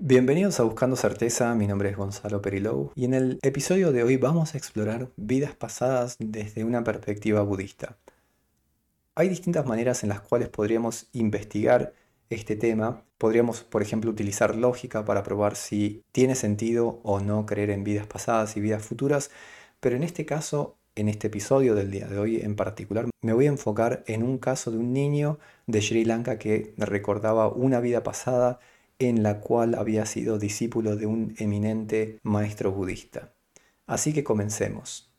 Bienvenidos a Buscando Certeza, mi nombre es Gonzalo Perilou y en el episodio de hoy vamos a explorar vidas pasadas desde una perspectiva budista. Hay distintas maneras en las cuales podríamos investigar este tema. Podríamos, por ejemplo, utilizar lógica para probar si tiene sentido o no creer en vidas pasadas y vidas futuras, pero en este caso, en este episodio del día de hoy en particular, me voy a enfocar en un caso de un niño de Sri Lanka que recordaba una vida pasada en la cual había sido discípulo de un eminente maestro budista. Así que comencemos.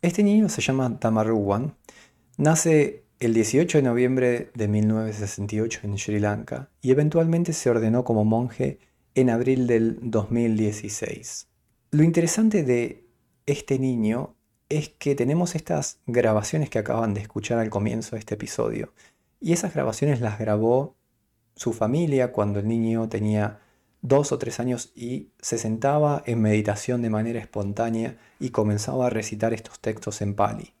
Este niño se llama Tamaruwan Nace el 18 de noviembre de 1968 en Sri Lanka y eventualmente se ordenó como monje en abril del 2016. Lo interesante de este niño es que tenemos estas grabaciones que acaban de escuchar al comienzo de este episodio. Y esas grabaciones las grabó su familia cuando el niño tenía dos o tres años y se sentaba en meditación de manera espontánea y comenzaba a recitar estos textos en Pali.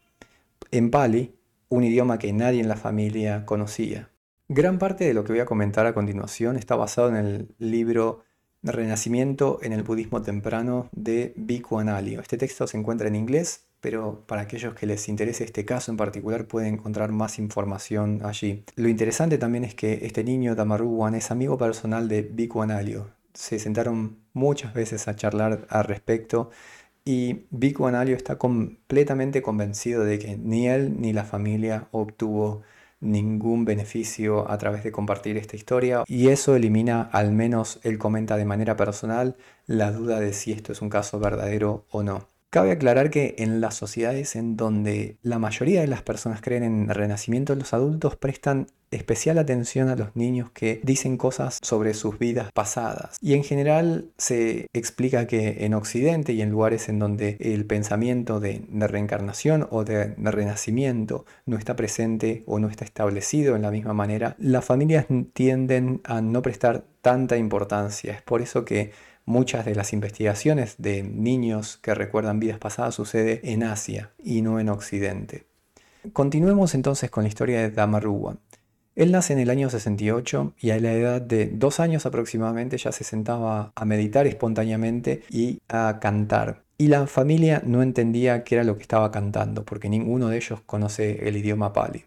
En Pali, un idioma que nadie en la familia conocía. Gran parte de lo que voy a comentar a continuación está basado en el libro Renacimiento en el Budismo Temprano de Bhikkhu Analio. Este texto se encuentra en inglés, pero para aquellos que les interese este caso en particular pueden encontrar más información allí. Lo interesante también es que este niño Damaruwan es amigo personal de Bhikkhu Analio. Se sentaron muchas veces a charlar al respecto y Vico Analio está completamente convencido de que ni él ni la familia obtuvo ningún beneficio a través de compartir esta historia y eso elimina, al menos él comenta de manera personal, la duda de si esto es un caso verdadero o no. Cabe aclarar que en las sociedades en donde la mayoría de las personas creen en renacimiento, los adultos prestan especial atención a los niños que dicen cosas sobre sus vidas pasadas. Y en general se explica que en Occidente y en lugares en donde el pensamiento de, reencarnación o de, renacimiento no está presente o no está establecido en la misma manera, las familias tienden a no prestar tanta importancia. Es por eso que Muchas de las investigaciones de niños que recuerdan vidas pasadas sucede en Asia y no en Occidente. Continuemos entonces con la historia de Damaruwa. Él nace en el año 68 y a la edad de dos años aproximadamente ya se sentaba a meditar espontáneamente y a cantar. Y la familia no entendía qué era lo que estaba cantando porque ninguno de ellos conoce el idioma pali.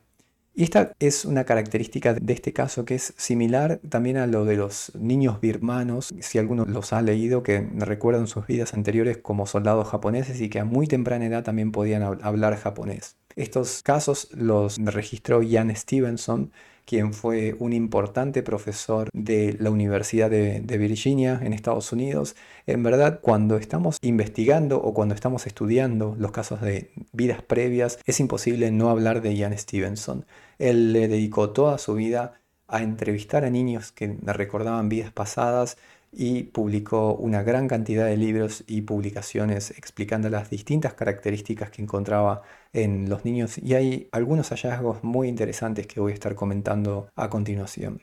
Y esta es una característica de este caso que es similar también a lo de los niños birmanos, si alguno los ha leído, que recuerdan sus vidas anteriores como soldados japoneses y que a muy temprana edad también podían hablar japonés. Estos casos los registró Jan Stevenson, quien fue un importante profesor de la Universidad de, Virginia en Estados Unidos. En verdad, cuando estamos investigando o cuando estamos estudiando los casos de vidas previas, es imposible no hablar de Jan Stevenson. Él le dedicó toda su vida a entrevistar a niños que recordaban vidas pasadas y publicó una gran cantidad de libros y publicaciones explicando las distintas características que encontraba en los niños y hay algunos hallazgos muy interesantes que voy a estar comentando a continuación.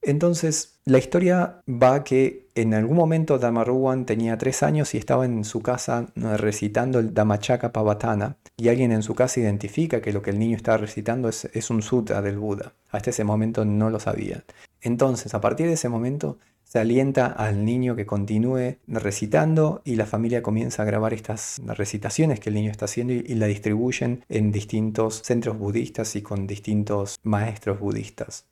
Entonces, la historia va que en algún momento Damaruwan tenía tres años y estaba en su casa recitando el Dhammachaka Pavatana y alguien en su casa identifica que lo que el niño está recitando es, es un sutra del Buda. Hasta ese momento no lo sabía. Entonces, a partir de ese momento, se alienta al niño que continúe recitando y la familia comienza a grabar estas recitaciones que el niño está haciendo y, la distribuyen en distintos centros budistas y con distintos maestros budistas.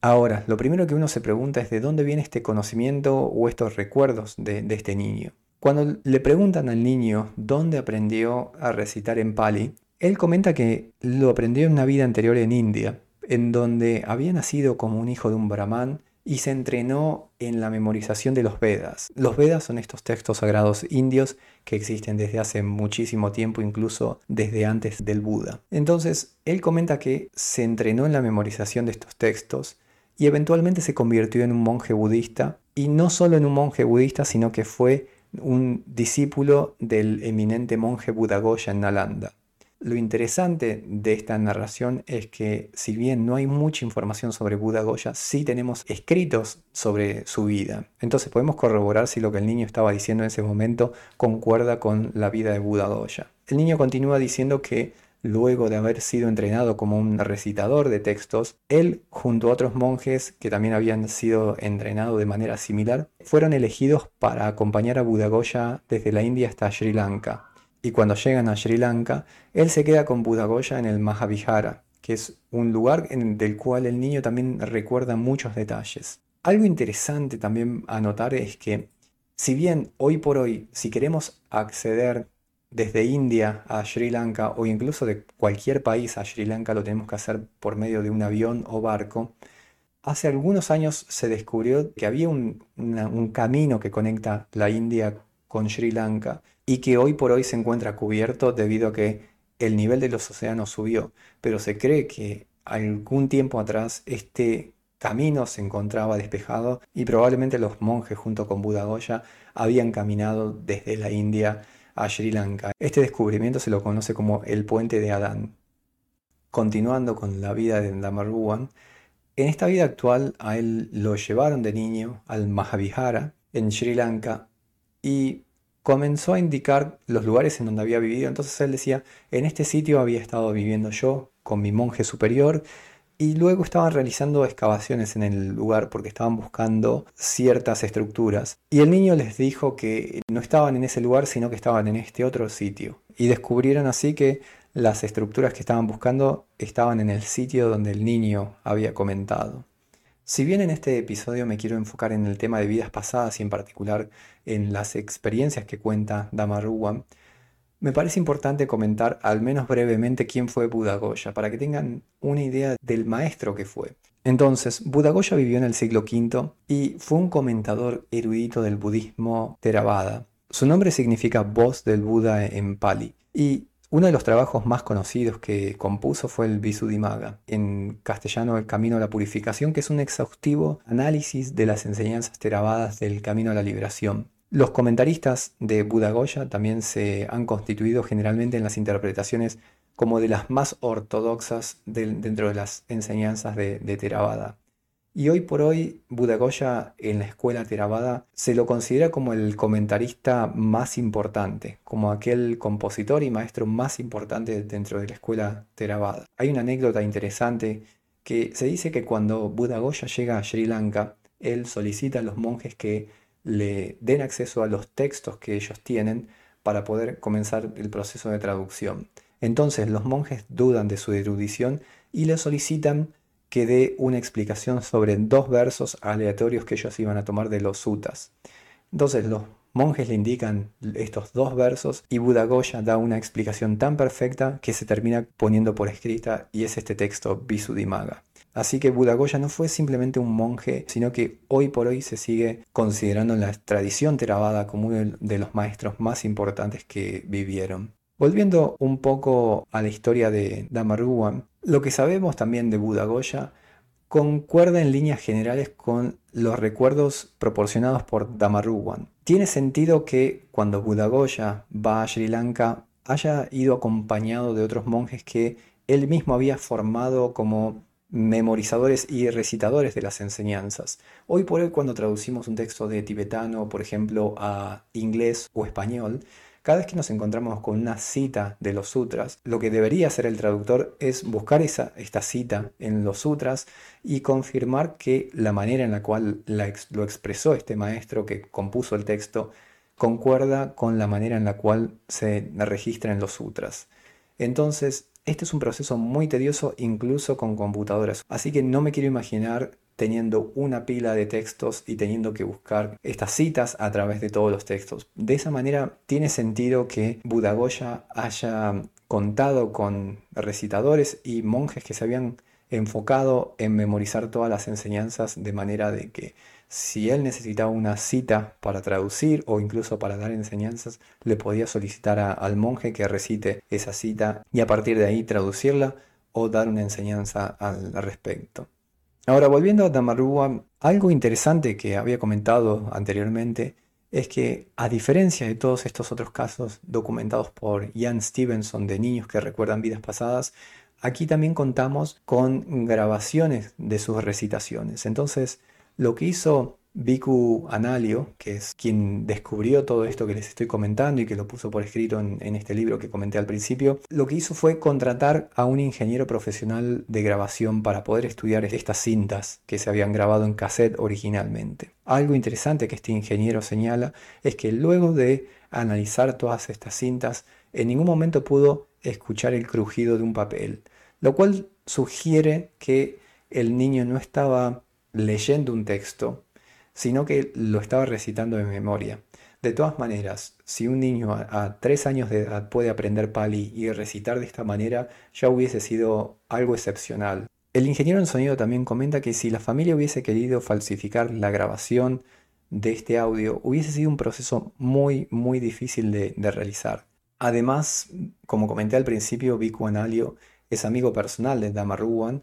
Ahora, lo primero que uno se pregunta es de dónde viene este conocimiento o estos recuerdos de, de este niño. Cuando le preguntan al niño dónde aprendió a recitar en Pali, él comenta que lo aprendió en una vida anterior en India, en donde había nacido como un hijo de un brahman y se entrenó en la memorización de los Vedas. Los Vedas son estos textos sagrados indios que existen desde hace muchísimo tiempo, incluso desde antes del Buda. Entonces, él comenta que se entrenó en la memorización de estos textos y eventualmente se convirtió en un monje budista, y no solo en un monje budista, sino que fue un discípulo del eminente monje Buddha Goya en Nalanda. Lo interesante de esta narración es que si bien no hay mucha información sobre Buda Goya, sí tenemos escritos sobre su vida. Entonces podemos corroborar si lo que el niño estaba diciendo en ese momento concuerda con la vida de Buda Goya. El niño continúa diciendo que luego de haber sido entrenado como un recitador de textos, él, junto a otros monjes que también habían sido entrenados de manera similar, fueron elegidos para acompañar a Buda Goya desde la India hasta Sri Lanka. Y cuando llegan a Sri Lanka, él se queda con Buda Goya en el Mahavihara, que es un lugar del cual el niño también recuerda muchos detalles. Algo interesante también a notar es que, si bien hoy por hoy, si queremos acceder desde India a Sri Lanka o incluso de cualquier país a Sri Lanka lo tenemos que hacer por medio de un avión o barco, hace algunos años se descubrió que había un camino que conecta la India con Sri Lanka y que hoy por hoy se encuentra cubierto debido a que el nivel de los océanos subió, pero se cree que algún tiempo atrás este camino se encontraba despejado y probablemente los monjes junto con Buda Goya habían caminado desde la India a Sri Lanka. Este descubrimiento se lo conoce como el puente de Adán. Continuando con la vida de Damarwan, en esta vida actual a él lo llevaron de niño al Mahavihara en Sri Lanka y comenzó a indicar los lugares en donde había vivido. Entonces él decía, en este sitio había estado viviendo yo con mi monje superior y luego estaban realizando excavaciones en el lugar porque estaban buscando ciertas estructuras. Y el niño les dijo que no estaban en ese lugar, sino que estaban en este otro sitio. Y descubrieron así que las estructuras que estaban buscando estaban en el sitio donde el niño había comentado. Si bien en este episodio me quiero enfocar en el tema de vidas pasadas y en particular en las experiencias que cuenta Damaruwan, me parece importante comentar al menos brevemente quién fue Buda Goya, para que tengan una idea del maestro que fue. Entonces, Buda Goya vivió en el siglo V y fue un comentador erudito del budismo Theravada. Su nombre significa voz del Buda en Pali. Y uno de los trabajos más conocidos que compuso fue el Visuddhimagga, en castellano El Camino a la Purificación, que es un exhaustivo análisis de las enseñanzas Theravadas del Camino a la Liberación. Los comentaristas de Buda Goya también se han constituido generalmente en las interpretaciones como de las más ortodoxas dentro de las enseñanzas de, de Theravada. Y hoy por hoy Buda Goya en la escuela Theravada se lo considera como el comentarista más importante, como aquel compositor y maestro más importante dentro de la escuela Theravada. Hay una anécdota interesante que se dice que cuando Buda Goya llega a Sri Lanka, él solicita a los monjes que le den acceso a los textos que ellos tienen para poder comenzar el proceso de traducción. Entonces los monjes dudan de su erudición y le solicitan que dé una explicación sobre dos versos aleatorios que ellos iban a tomar de los sutas. Entonces los monjes le indican estos dos versos y Buda Goya da una explicación tan perfecta que se termina poniendo por escrita y es este texto Visuddhimagga. Así que Buda Goya no fue simplemente un monje, sino que hoy por hoy se sigue considerando en la tradición Theravada como uno de los maestros más importantes que vivieron. Volviendo un poco a la historia de Damaruwan, lo que sabemos también de Buda Goya concuerda en líneas generales con los recuerdos proporcionados por Damaruwan. Tiene sentido que cuando Buda Goya va a Sri Lanka haya ido acompañado de otros monjes que él mismo había formado como memorizadores y recitadores de las enseñanzas. Hoy por hoy cuando traducimos un texto de tibetano, por ejemplo, a inglés o español, cada vez que nos encontramos con una cita de los sutras, lo que debería hacer el traductor es buscar esa, esta cita en los sutras y confirmar que la manera en la cual lo expresó este maestro que compuso el texto concuerda con la manera en la cual se registra en los sutras. Entonces, este es un proceso muy tedioso incluso con computadoras, así que no me quiero imaginar teniendo una pila de textos y teniendo que buscar estas citas a través de todos los textos. De esa manera tiene sentido que Buda Goya haya contado con recitadores y monjes que se habían enfocado en memorizar todas las enseñanzas de manera de que si él necesitaba una cita para traducir o incluso para dar enseñanzas, le podía solicitar al monje que recite esa cita y a partir de ahí traducirla o dar una enseñanza al respecto. Ahora, volviendo a Damarua, algo interesante que había comentado anteriormente es que, a diferencia de todos estos otros casos documentados por Ian Stevenson de niños que recuerdan vidas pasadas, aquí también contamos con grabaciones de sus recitaciones. Entonces, lo que hizo Viku Analio, que es quien descubrió todo esto que les estoy comentando y que lo puso por escrito en, este libro que comenté al principio, lo que hizo fue contratar a un ingeniero profesional de grabación para poder estudiar estas cintas que se habían grabado en cassette originalmente. Algo interesante que este ingeniero señala es que luego de analizar todas estas cintas, en ningún momento pudo escuchar el crujido de un papel, lo cual sugiere que el niño no estaba leyendo un texto, sino que lo estaba recitando de memoria. De todas maneras, si un niño a, tres años de edad puede aprender pali y recitar de esta manera, ya hubiese sido algo excepcional. El ingeniero en sonido también comenta que si la familia hubiese querido falsificar la grabación de este audio, hubiese sido un proceso muy, muy difícil de, realizar. Además, como comenté al principio, Viku Analio es amigo personal de Damaruan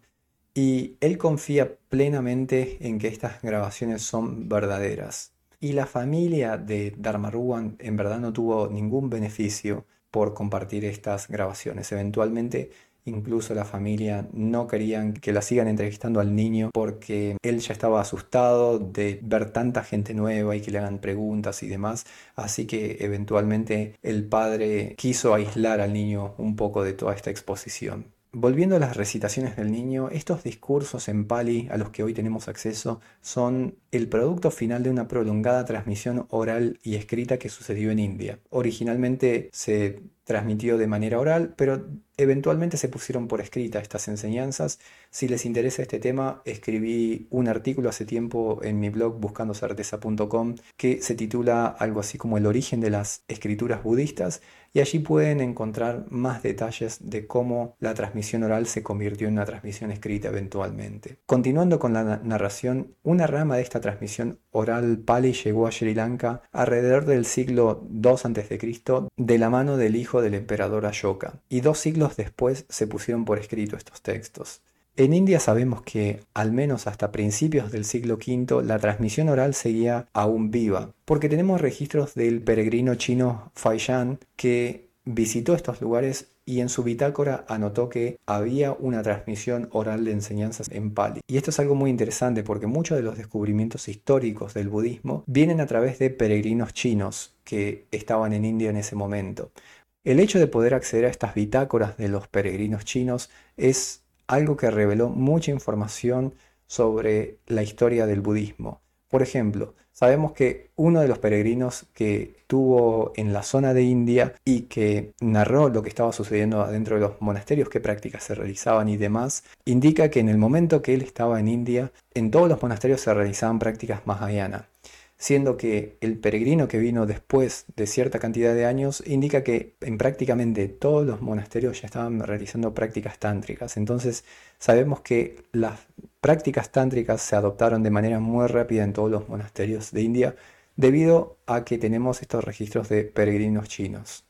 y él confía plenamente en que estas grabaciones son verdaderas. Y la familia de Dharmaruan en verdad no tuvo ningún beneficio por compartir estas grabaciones. Eventualmente incluso la familia no querían que la sigan entrevistando al niño porque él ya estaba asustado de ver tanta gente nueva y que le hagan preguntas y demás. Así que eventualmente el padre quiso aislar al niño un poco de toda esta exposición. Volviendo a las recitaciones del niño, estos discursos en pali a los que hoy tenemos acceso son el producto final de una prolongada transmisión oral y escrita que sucedió en India. Originalmente se transmitió de manera oral, pero eventualmente se pusieron por escrita estas enseñanzas. Si les interesa este tema, escribí un artículo hace tiempo en mi blog buscandocerteza.com que se titula algo así como El origen de las escrituras budistas y allí pueden encontrar más detalles de cómo la transmisión oral se convirtió en una transmisión escrita eventualmente. Continuando con la narración, una rama de esta transmisión oral pali llegó a Sri Lanka alrededor del siglo II a.C. de la mano del hijo del emperador Ashoka, y dos siglos después se pusieron por escrito estos textos. En India sabemos que, al menos hasta principios del siglo V, la transmisión oral seguía aún viva, porque tenemos registros del peregrino chino Faishan que visitó estos lugares y en su bitácora anotó que había una transmisión oral de enseñanzas en Pali. Y esto es algo muy interesante porque muchos de los descubrimientos históricos del budismo vienen a través de peregrinos chinos que estaban en India en ese momento. El hecho de poder acceder a estas bitácoras de los peregrinos chinos es algo que reveló mucha información sobre la historia del budismo. Por ejemplo, sabemos que uno de los peregrinos que estuvo en la zona de India y que narró lo que estaba sucediendo dentro de los monasterios, qué prácticas se realizaban y demás, indica que en el momento que él estaba en India, en todos los monasterios se realizaban prácticas mahayana siendo que el peregrino que vino después de cierta cantidad de años indica que en prácticamente todos los monasterios ya estaban realizando prácticas tántricas. Entonces sabemos que las prácticas tántricas se adoptaron de manera muy rápida en todos los monasterios de India debido a que tenemos estos registros de peregrinos chinos.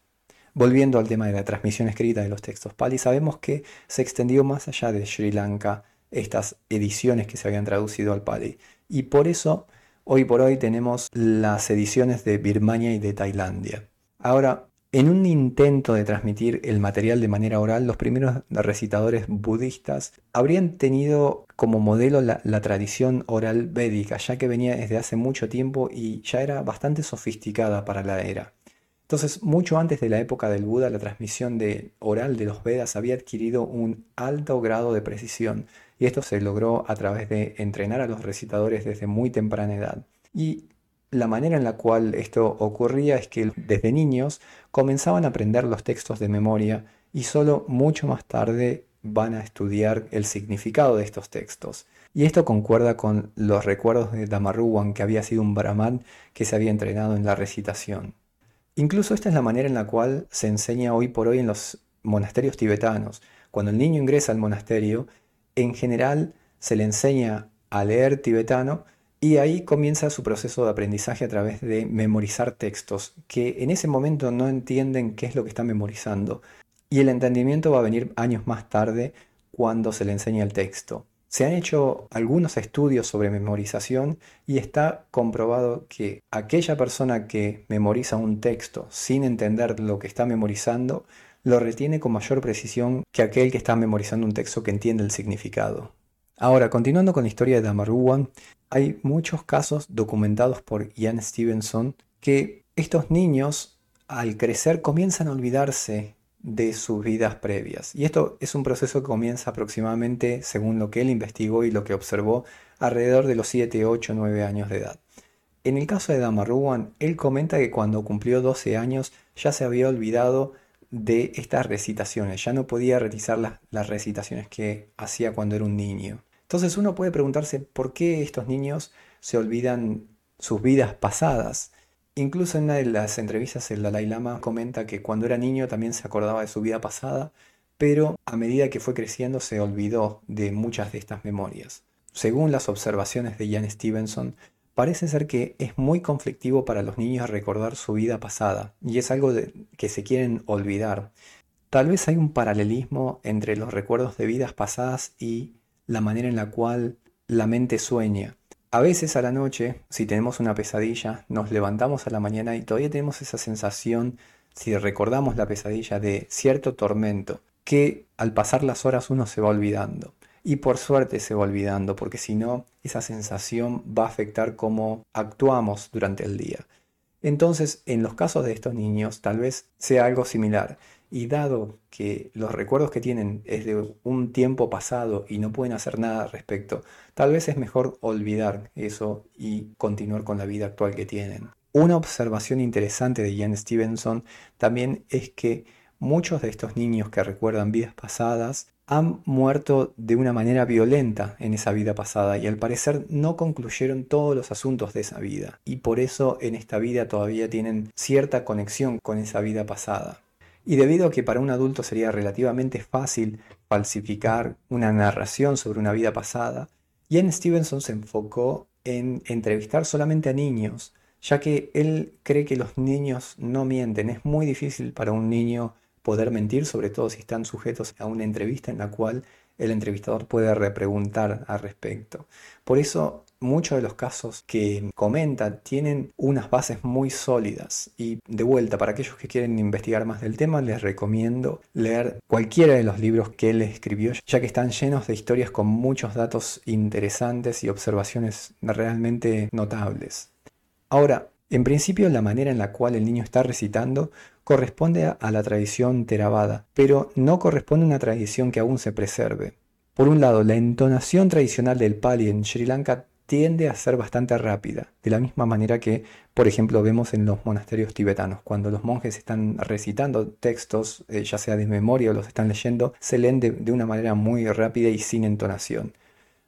Volviendo al tema de la transmisión escrita de los textos Pali, sabemos que se extendió más allá de Sri Lanka estas ediciones que se habían traducido al Pali. Y por eso Hoy por hoy tenemos las ediciones de Birmania y de Tailandia. Ahora, en un intento de transmitir el material de manera oral, los primeros recitadores budistas habrían tenido como modelo la, tradición oral védica, ya que venía desde hace mucho tiempo y ya era bastante sofisticada para la era. Entonces, mucho antes de la época del Buda, la transmisión oral de los Vedas había adquirido un alto grado de precisión, y esto se logró a través de entrenar a los recitadores desde muy temprana edad. Y la manera en la cual esto ocurría es que desde niños comenzaban a aprender los textos de memoria y solo mucho más tarde van a estudiar el significado de estos textos. Y esto concuerda con los recuerdos de Damaruwan, que había sido un brahman que se había entrenado en la recitación. Incluso esta es la manera en la cual se enseña hoy por hoy en los monasterios tibetanos. Cuando el niño ingresa al monasterio, en general se le enseña a leer tibetano y ahí comienza su proceso de aprendizaje a través de memorizar textos que en ese momento no entienden qué es lo que están memorizando. Y el entendimiento va a venir años más tarde cuando se le enseña el texto. Se han hecho algunos estudios sobre memorización y está comprobado que aquella persona que memoriza un texto sin entender lo que está memorizando, lo retiene con mayor precisión que aquel que está memorizando un texto que entiende el significado. Ahora, continuando con la historia de Damaruwan, hay muchos casos documentados por Ian Stevenson que estos niños al crecer comienzan a olvidarse de sus vidas previas. Y esto es un proceso que comienza aproximadamente, según lo que él investigó y lo que observó, alrededor de los 7, 8, 9 años de edad. En el caso de Damaruan, él comenta que cuando cumplió 12 años ya se había olvidado de estas recitaciones, ya no podía realizar las, las recitaciones que hacía cuando era un niño. Entonces uno puede preguntarse por qué estos niños se olvidan sus vidas pasadas. Incluso en una de las entrevistas el Dalai Lama comenta que cuando era niño también se acordaba de su vida pasada, pero a medida que fue creciendo se olvidó de muchas de estas memorias. Según las observaciones de Ian Stevenson, parece ser que es muy conflictivo para los niños recordar su vida pasada y es algo que se quieren olvidar. Tal vez hay un paralelismo entre los recuerdos de vidas pasadas y la manera en la cual la mente sueña. A veces a la noche, si tenemos una pesadilla, nos levantamos a la mañana y todavía tenemos esa sensación, si recordamos la pesadilla, de cierto tormento, que al pasar las horas uno se va olvidando. Y por suerte se va olvidando, porque si no, esa sensación va a afectar cómo actuamos durante el día. Entonces, en los casos de estos niños, tal vez sea algo similar. Y dado que los recuerdos que tienen es de un tiempo pasado y no pueden hacer nada al respecto, tal vez es mejor olvidar eso y continuar con la vida actual que tienen. Una observación interesante de Ian Stevenson también es que muchos de estos niños que recuerdan vidas pasadas han muerto de una manera violenta en esa vida pasada y al parecer no concluyeron todos los asuntos de esa vida y por eso en esta vida todavía tienen cierta conexión con esa vida pasada. Y debido a que para un adulto sería relativamente fácil falsificar una narración sobre una vida pasada, Ian Stevenson se enfocó en entrevistar solamente a niños, ya que él cree que los niños no mienten. Es muy difícil para un niño poder mentir, sobre todo si están sujetos a una entrevista en la cual el entrevistador puede repreguntar al respecto. Por eso muchos de los casos que comenta tienen unas bases muy sólidas y de vuelta para aquellos que quieren investigar más del tema les recomiendo leer cualquiera de los libros que él escribió ya que están llenos de historias con muchos datos interesantes y observaciones realmente notables. Ahora, en principio la manera en la cual el niño está recitando corresponde a la tradición Theravada, pero no corresponde a una tradición que aún se preserve. Por un lado, la entonación tradicional del Pali en Sri Lanka tiende a ser bastante rápida, de la misma manera que, por ejemplo, vemos en los monasterios tibetanos, cuando los monjes están recitando textos, eh, ya sea de memoria o los están leyendo, se leen de, una manera muy rápida y sin entonación.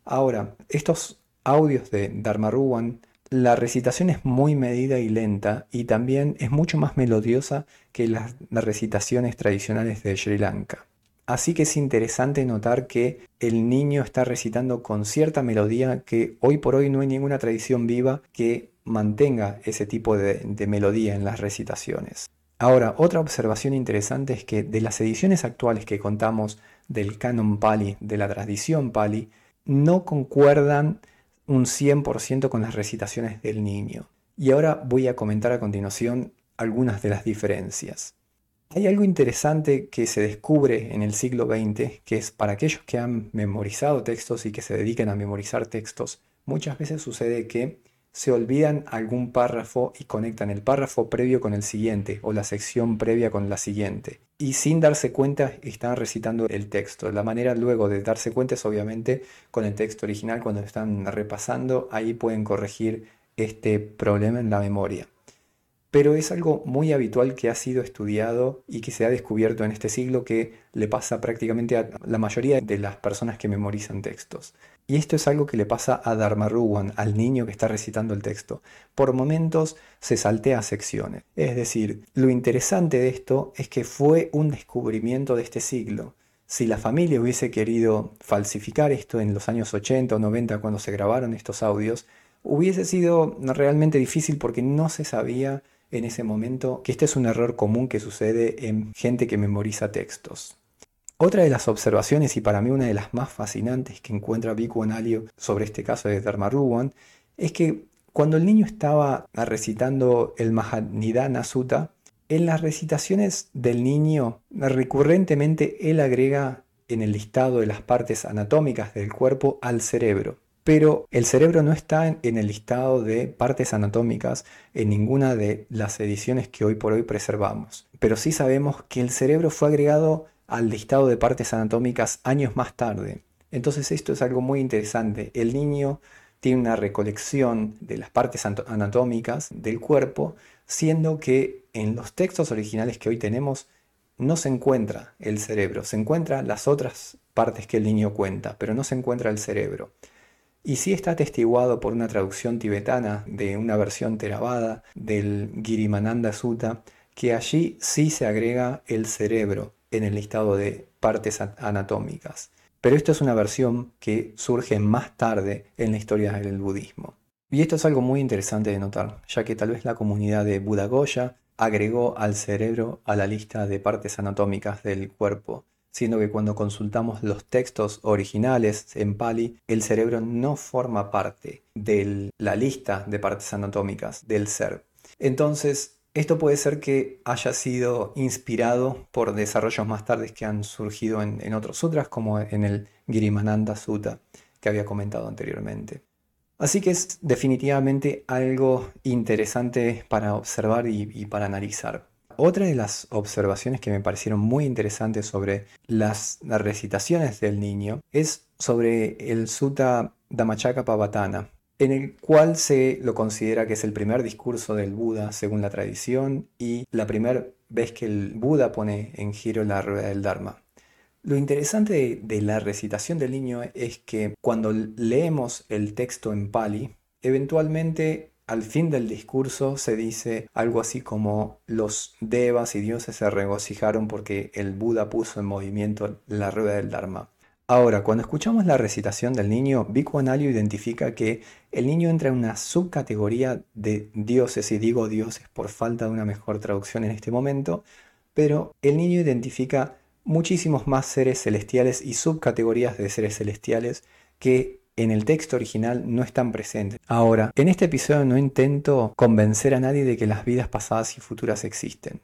Ahora, estos audios de Dharmaruwan, la recitación es muy medida y lenta y también es mucho más melodiosa que las recitaciones tradicionales de Sri Lanka. Así que es interesante notar que el niño está recitando con cierta melodía que hoy por hoy no hay ninguna tradición viva que mantenga ese tipo de, melodía en las recitaciones. Ahora, otra observación interesante es que de las ediciones actuales que contamos del canon Pali, de la tradición Pali, no concuerdan un 100% con las recitaciones del niño. Y ahora voy a comentar a continuación algunas de las diferencias. Hay algo interesante que se descubre en el siglo XX, que es para aquellos que han memorizado textos y que se dedican a memorizar textos, muchas veces sucede que se olvidan algún párrafo y conectan el párrafo previo con el siguiente o la sección previa con la siguiente. Y sin darse cuenta están recitando el texto. La manera luego de darse cuenta es obviamente con el texto original cuando están repasando, ahí pueden corregir este problema en la memoria pero es algo muy habitual que ha sido estudiado y que se ha descubierto en este siglo que le pasa prácticamente a la mayoría de las personas que memorizan textos. Y esto es algo que le pasa a Dharmaruwan, al niño que está recitando el texto. Por momentos se saltea secciones. Es decir, lo interesante de esto es que fue un descubrimiento de este siglo. Si la familia hubiese querido falsificar esto en los años 80 o 90 cuando se grabaron estos audios, hubiese sido realmente difícil porque no se sabía en ese momento que este es un error común que sucede en gente que memoriza textos. Otra de las observaciones, y para mí una de las más fascinantes que encuentra Bhikkhu Analio sobre este caso de Dharmaruwan, es que cuando el niño estaba recitando el Mahanidana Sutta, en las recitaciones del niño, recurrentemente él agrega en el listado de las partes anatómicas del cuerpo al cerebro. Pero el cerebro no está en el listado de partes anatómicas en ninguna de las ediciones que hoy por hoy preservamos. Pero sí sabemos que el cerebro fue agregado al listado de partes anatómicas años más tarde. Entonces esto es algo muy interesante. El niño tiene una recolección de las partes anatómicas del cuerpo, siendo que en los textos originales que hoy tenemos no se encuentra el cerebro, se encuentran las otras partes que el niño cuenta, pero no se encuentra el cerebro. Y sí está atestiguado por una traducción tibetana de una versión Theravada del Girimananda Sutta, que allí sí se agrega el cerebro en el listado de partes anatómicas. Pero esto es una versión que surge más tarde en la historia del budismo. Y esto es algo muy interesante de notar, ya que tal vez la comunidad de Buddha Goya agregó al cerebro a la lista de partes anatómicas del cuerpo, siendo que cuando consultamos los textos originales en Pali, el cerebro no forma parte de la lista de partes anatómicas del ser. Entonces, esto puede ser que haya sido inspirado por desarrollos más tardes que han surgido en, otros sutras, como en el Girimananda Sutta que había comentado anteriormente. Así que es definitivamente algo interesante para observar y, para analizar. Otra de las observaciones que me parecieron muy interesantes sobre las recitaciones del niño es sobre el Sutta Dhammacakka Pavatana, en el cual se lo considera que es el primer discurso del Buda según la tradición y la primera vez que el Buda pone en giro la rueda del Dharma. Lo interesante de, la recitación del niño es que cuando leemos el texto en Pali, eventualmente al fin del discurso se dice algo así como los devas y dioses se regocijaron porque el Buda puso en movimiento la rueda del Dharma. Ahora, cuando escuchamos la recitación del niño, Bhikkhu Analio identifica que el niño entra en una subcategoría de dioses, y digo dioses por falta de una mejor traducción en este momento, pero el niño identifica muchísimos más seres celestiales y subcategorías de seres celestiales que en el texto original no están presentes. Ahora, en este episodio no intento convencer a nadie de que las vidas pasadas y futuras existen.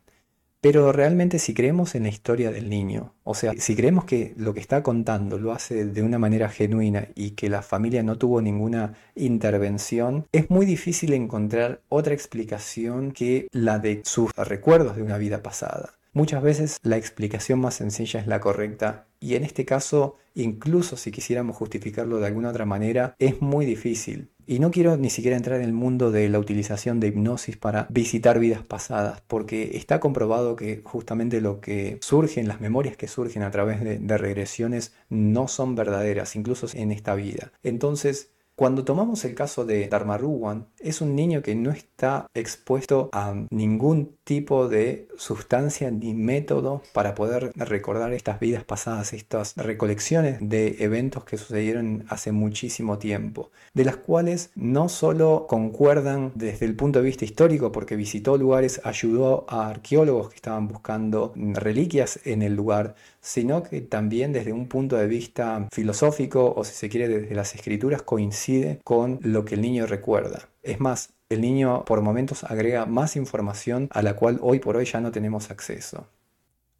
Pero realmente si creemos en la historia del niño, o sea, si creemos que lo que está contando lo hace de una manera genuina y que la familia no tuvo ninguna intervención, es muy difícil encontrar otra explicación que la de sus recuerdos de una vida pasada. Muchas veces la explicación más sencilla es la correcta y en este caso, incluso si quisiéramos justificarlo de alguna otra manera, es muy difícil. Y no quiero ni siquiera entrar en el mundo de la utilización de hipnosis para visitar vidas pasadas, porque está comprobado que justamente lo que surge, las memorias que surgen a través de, de regresiones, no son verdaderas, incluso en esta vida. Entonces, cuando tomamos el caso de Dharmaruwan, es un niño que no está expuesto a ningún tipo de sustancia ni método para poder recordar estas vidas pasadas, estas recolecciones de eventos que sucedieron hace muchísimo tiempo, de las cuales no solo concuerdan desde el punto de vista histórico, porque visitó lugares, ayudó a arqueólogos que estaban buscando reliquias en el lugar, sino que también desde un punto de vista filosófico o si se quiere desde las escrituras coincide con lo que el niño recuerda. Es más, el niño por momentos agrega más información a la cual hoy por hoy ya no tenemos acceso.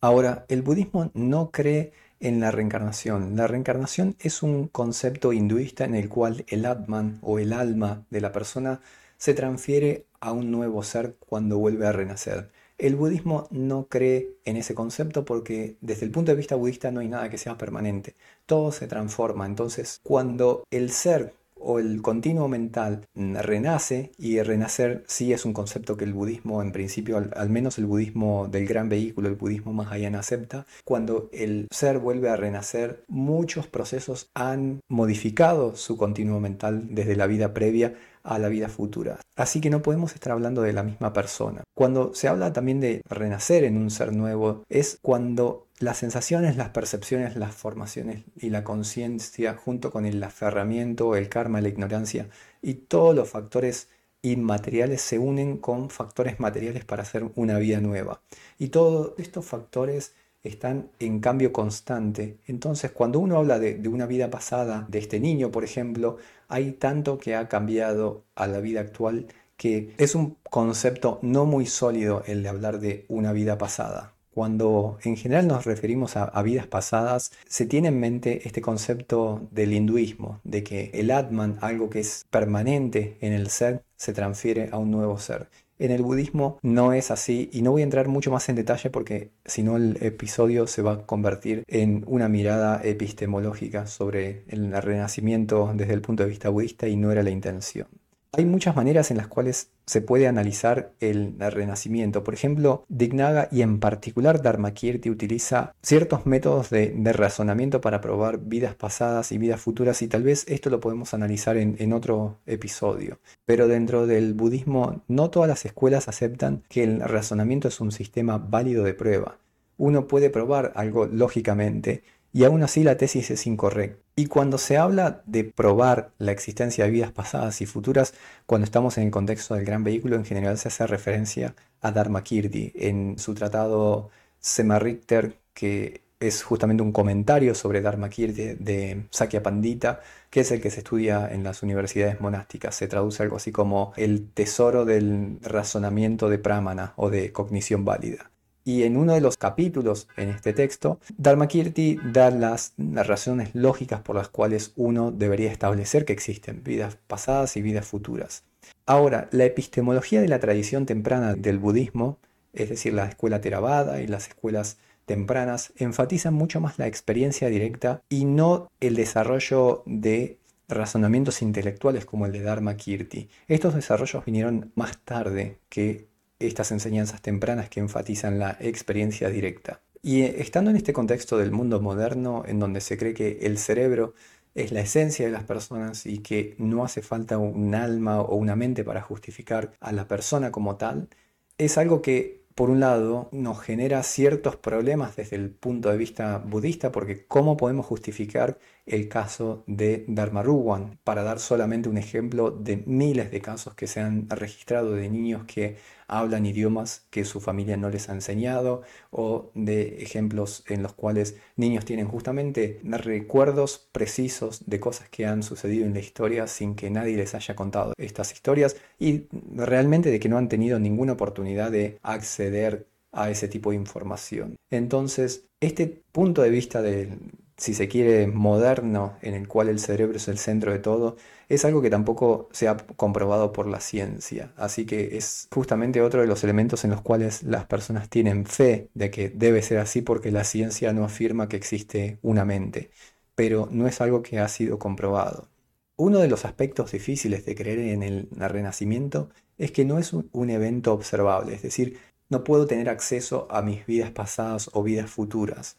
Ahora, el budismo no cree en la reencarnación. La reencarnación es un concepto hinduista en el cual el Atman o el alma de la persona se transfiere a un nuevo ser cuando vuelve a renacer. El budismo no cree en ese concepto porque desde el punto de vista budista no hay nada que sea permanente. Todo se transforma. Entonces, cuando el ser o el continuo mental renace, y renacer sí es un concepto que el budismo, en principio, al, menos el budismo del gran vehículo, el budismo Mahayana acepta, cuando el ser vuelve a renacer, muchos procesos han modificado su continuo mental desde la vida previa a la vida futura. Así que no podemos estar hablando de la misma persona. Cuando se habla también de renacer en un ser nuevo, es cuando las sensaciones, las percepciones, las formaciones y la conciencia, junto con el aferramiento, el karma, la ignorancia y todos los factores inmateriales se unen con factores materiales para hacer una vida nueva. Y todos estos factores están en cambio constante. Entonces, cuando uno habla de, una vida pasada, de este niño, por ejemplo, hay tanto que ha cambiado a la vida actual que es un concepto no muy sólido el de hablar de una vida pasada. Cuando en general nos referimos a, vidas pasadas, se tiene en mente este concepto del hinduismo, de que el Atman, algo que es permanente en el ser, se transfiere a un nuevo ser. En el budismo no es así y no voy a entrar mucho más en detalle porque si no el episodio se va a convertir en una mirada epistemológica sobre el renacimiento desde el punto de vista budista y no era la intención. Hay muchas maneras en las cuales se puede analizar el, renacimiento. Por ejemplo, Dignaga y en particular Dharmakirti utiliza ciertos métodos de, razonamiento para probar vidas pasadas y vidas futuras y tal vez esto lo podemos analizar en, en otro episodio. Pero dentro del budismo no todas las escuelas aceptan que el razonamiento es un sistema válido de prueba. Uno puede probar algo lógicamente y aún así la tesis es incorrecta. Y cuando se habla de probar la existencia de vidas pasadas y futuras, cuando estamos en el contexto del gran vehículo, en general se hace referencia a Dharmakirti en su tratado Semarichter, que es justamente un comentario sobre Dharmakirti de Sakya Pandita, que es el que se estudia en las universidades monásticas. Se traduce algo así como el tesoro del razonamiento de Pramana o de cognición válida. Y en uno de los capítulos en este texto, Dharmakirti da las, razones lógicas por las cuales uno debería establecer que existen vidas pasadas y vidas futuras. Ahora, la epistemología de la tradición temprana del budismo, es decir, la escuela Theravada y las escuelas tempranas, enfatizan mucho más la experiencia directa y no el desarrollo de razonamientos intelectuales como el de Dharmakirti. Estos desarrollos vinieron más tarde que estas enseñanzas tempranas que enfatizan la experiencia directa. Y eh, estando en este contexto del mundo moderno, en donde se cree que el cerebro es la esencia de las personas y que no hace falta un alma o una mente para justificar a la persona como tal, es algo que por un lado, nos genera ciertos problemas desde el punto de vista budista, porque ¿cómo podemos justificar el caso de Dharmaruwan? Para dar solamente un ejemplo de miles de casos que se han registrado de niños que hablan idiomas que su familia no les ha enseñado, o de ejemplos en los cuales niños tienen justamente recuerdos precisos de cosas que han sucedido en la historia sin que nadie les haya contado estas historias, y realmente de que no han tenido ninguna oportunidad de acceder a ese tipo de información. Entonces, este punto de vista de, si se quiere, moderno, en el cual el cerebro es el centro de todo, es algo que tampoco se ha comprobado por la ciencia. Así que es justamente otro de los elementos en los cuales las personas tienen fe de que debe ser así porque la ciencia no afirma que existe una mente, pero no es algo que ha sido comprobado. Uno de los aspectos difíciles de creer en el renacimiento es que no es un evento observable, es decir, no puedo tener acceso a mis vidas pasadas o vidas futuras.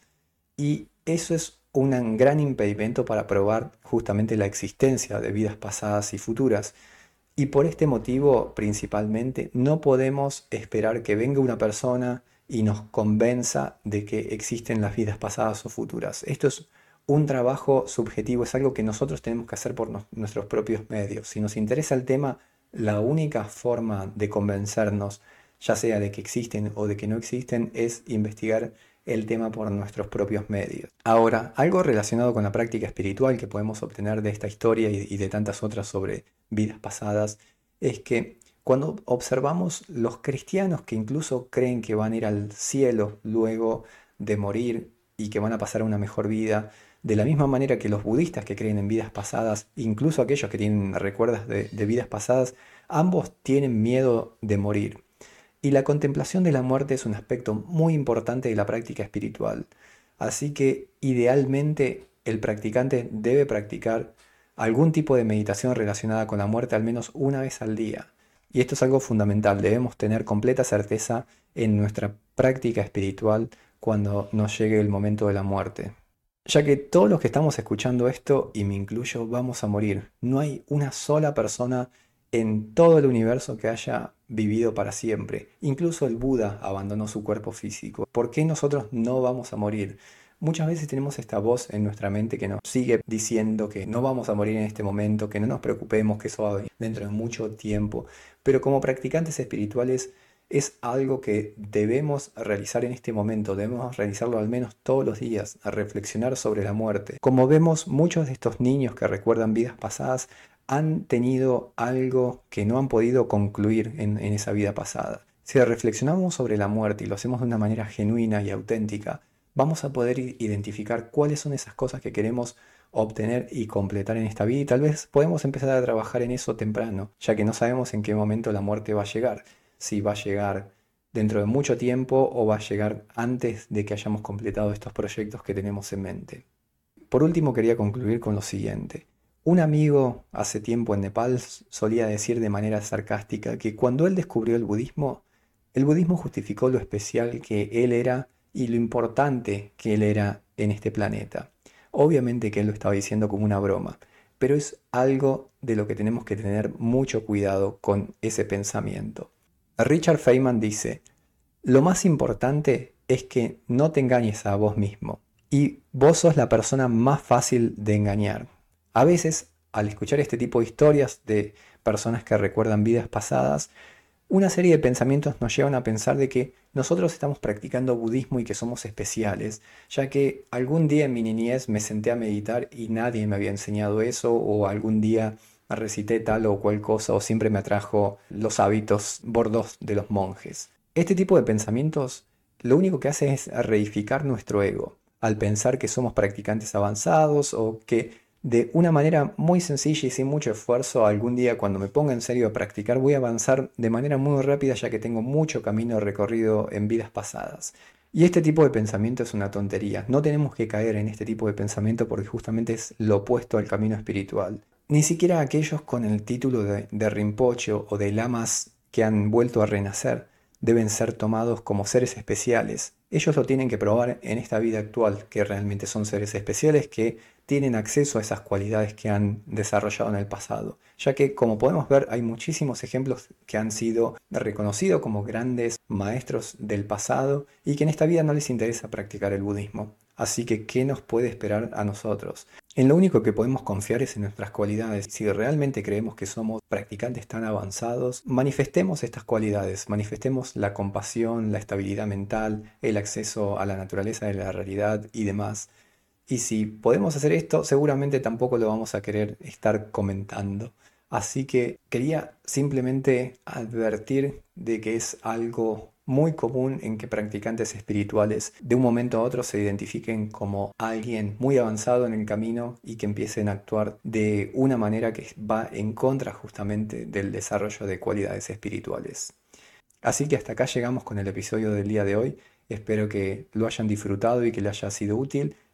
Y eso es un gran impedimento para probar justamente la existencia de vidas pasadas y futuras. Y por este motivo, principalmente, no podemos esperar que venga una persona y nos convenza de que existen las vidas pasadas o futuras. Esto es un trabajo subjetivo, es algo que nosotros tenemos que hacer por nuestros propios medios. Si nos interesa el tema, la única forma de convencernos ya sea de que existen o de que no existen, es investigar el tema por nuestros propios medios. Ahora, algo relacionado con la práctica espiritual que podemos obtener de esta historia y de tantas otras sobre vidas pasadas, es que cuando observamos los cristianos que incluso creen que van a ir al cielo luego de morir y que van a pasar una mejor vida, de la misma manera que los budistas que creen en vidas pasadas, incluso aquellos que tienen recuerdos de, vidas pasadas, ambos tienen miedo de morir. Y la contemplación de la muerte es un aspecto muy importante de la práctica espiritual. Así que idealmente el practicante debe practicar algún tipo de meditación relacionada con la muerte al menos una vez al día. Y esto es algo fundamental, debemos tener completa certeza en nuestra práctica espiritual cuando nos llegue el momento de la muerte. Ya que todos los que estamos escuchando esto, y me incluyo, vamos a morir. No hay una sola persona en todo el universo que haya vivido para siempre. Incluso el Buda abandonó su cuerpo físico. ¿Por qué nosotros no vamos a morir? Muchas veces tenemos esta voz en nuestra mente que nos sigue diciendo que no vamos a morir en este momento, que no nos preocupemos, que eso va dentro de mucho tiempo. Pero como practicantes espirituales es algo que debemos realizar en este momento, debemos realizarlo al menos todos los días, a reflexionar sobre la muerte. Como vemos, muchos de estos niños que recuerdan vidas pasadas han tenido algo que no han podido concluir en, esa vida pasada. Si reflexionamos sobre la muerte y lo hacemos de una manera genuina y auténtica, vamos a poder identificar cuáles son esas cosas que queremos obtener y completar en esta vida y tal vez podemos empezar a trabajar en eso temprano, ya que no sabemos en qué momento la muerte va a llegar, si va a llegar dentro de mucho tiempo o va a llegar antes de que hayamos completado estos proyectos que tenemos en mente. Por último quería concluir con lo siguiente. Un amigo hace tiempo en Nepal solía decir de manera sarcástica que cuando él descubrió el budismo, el budismo justificó lo especial que él era y lo importante que él era en este planeta. Obviamente que él lo estaba diciendo como una broma, pero es algo de lo que tenemos que tener mucho cuidado con ese pensamiento. Richard Feynman dice, lo más importante es que no te engañes a vos mismo y vos sos la persona más fácil de engañar. A veces, al escuchar este tipo de historias de personas que recuerdan vidas pasadas, una serie de pensamientos nos llevan a pensar de que nosotros estamos practicando budismo y que somos especiales, ya que algún día en mi niñez me senté a meditar y nadie me había enseñado eso, o algún día recité tal o cual cosa, o siempre me atrajo los hábitos bordos de los monjes. Este tipo de pensamientos lo único que hace es reificar nuestro ego, al pensar que somos practicantes avanzados o que de una manera muy sencilla y sin mucho esfuerzo, algún día cuando me ponga en serio a practicar voy a avanzar de manera muy rápida ya que tengo mucho camino recorrido en vidas pasadas. Y este tipo de pensamiento es una tontería. No tenemos que caer en este tipo de pensamiento porque justamente es lo opuesto al camino espiritual. Ni siquiera aquellos con el título de, de Rinpoche o de lamas que han vuelto a renacer deben ser tomados como seres especiales. Ellos lo tienen que probar en esta vida actual, que realmente son seres especiales que tienen acceso a esas cualidades que han desarrollado en el pasado, ya que como podemos ver hay muchísimos ejemplos que han sido reconocidos como grandes maestros del pasado y que en esta vida no les interesa practicar el budismo. Así que, ¿qué nos puede esperar a nosotros? En lo único que podemos confiar es en nuestras cualidades. Si realmente creemos que somos practicantes tan avanzados, manifestemos estas cualidades, manifestemos la compasión, la estabilidad mental, el acceso a la naturaleza de la realidad y demás. Y si podemos hacer esto, seguramente tampoco lo vamos a querer estar comentando. Así que quería simplemente advertir de que es algo muy común en que practicantes espirituales de un momento a otro se identifiquen como alguien muy avanzado en el camino y que empiecen a actuar de una manera que va en contra justamente del desarrollo de cualidades espirituales. Así que hasta acá llegamos con el episodio del día de hoy. Espero que lo hayan disfrutado y que les haya sido útil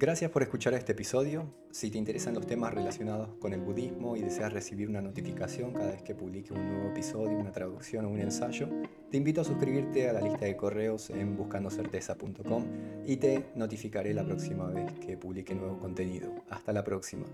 Gracias por escuchar este episodio. Si te interesan los temas relacionados con el budismo y deseas recibir una notificación cada vez que publique un nuevo episodio, una traducción o un ensayo, te invito a suscribirte a la lista de correos en buscandocerteza.com y te notificaré la próxima vez que publique nuevo contenido. Hasta la próxima.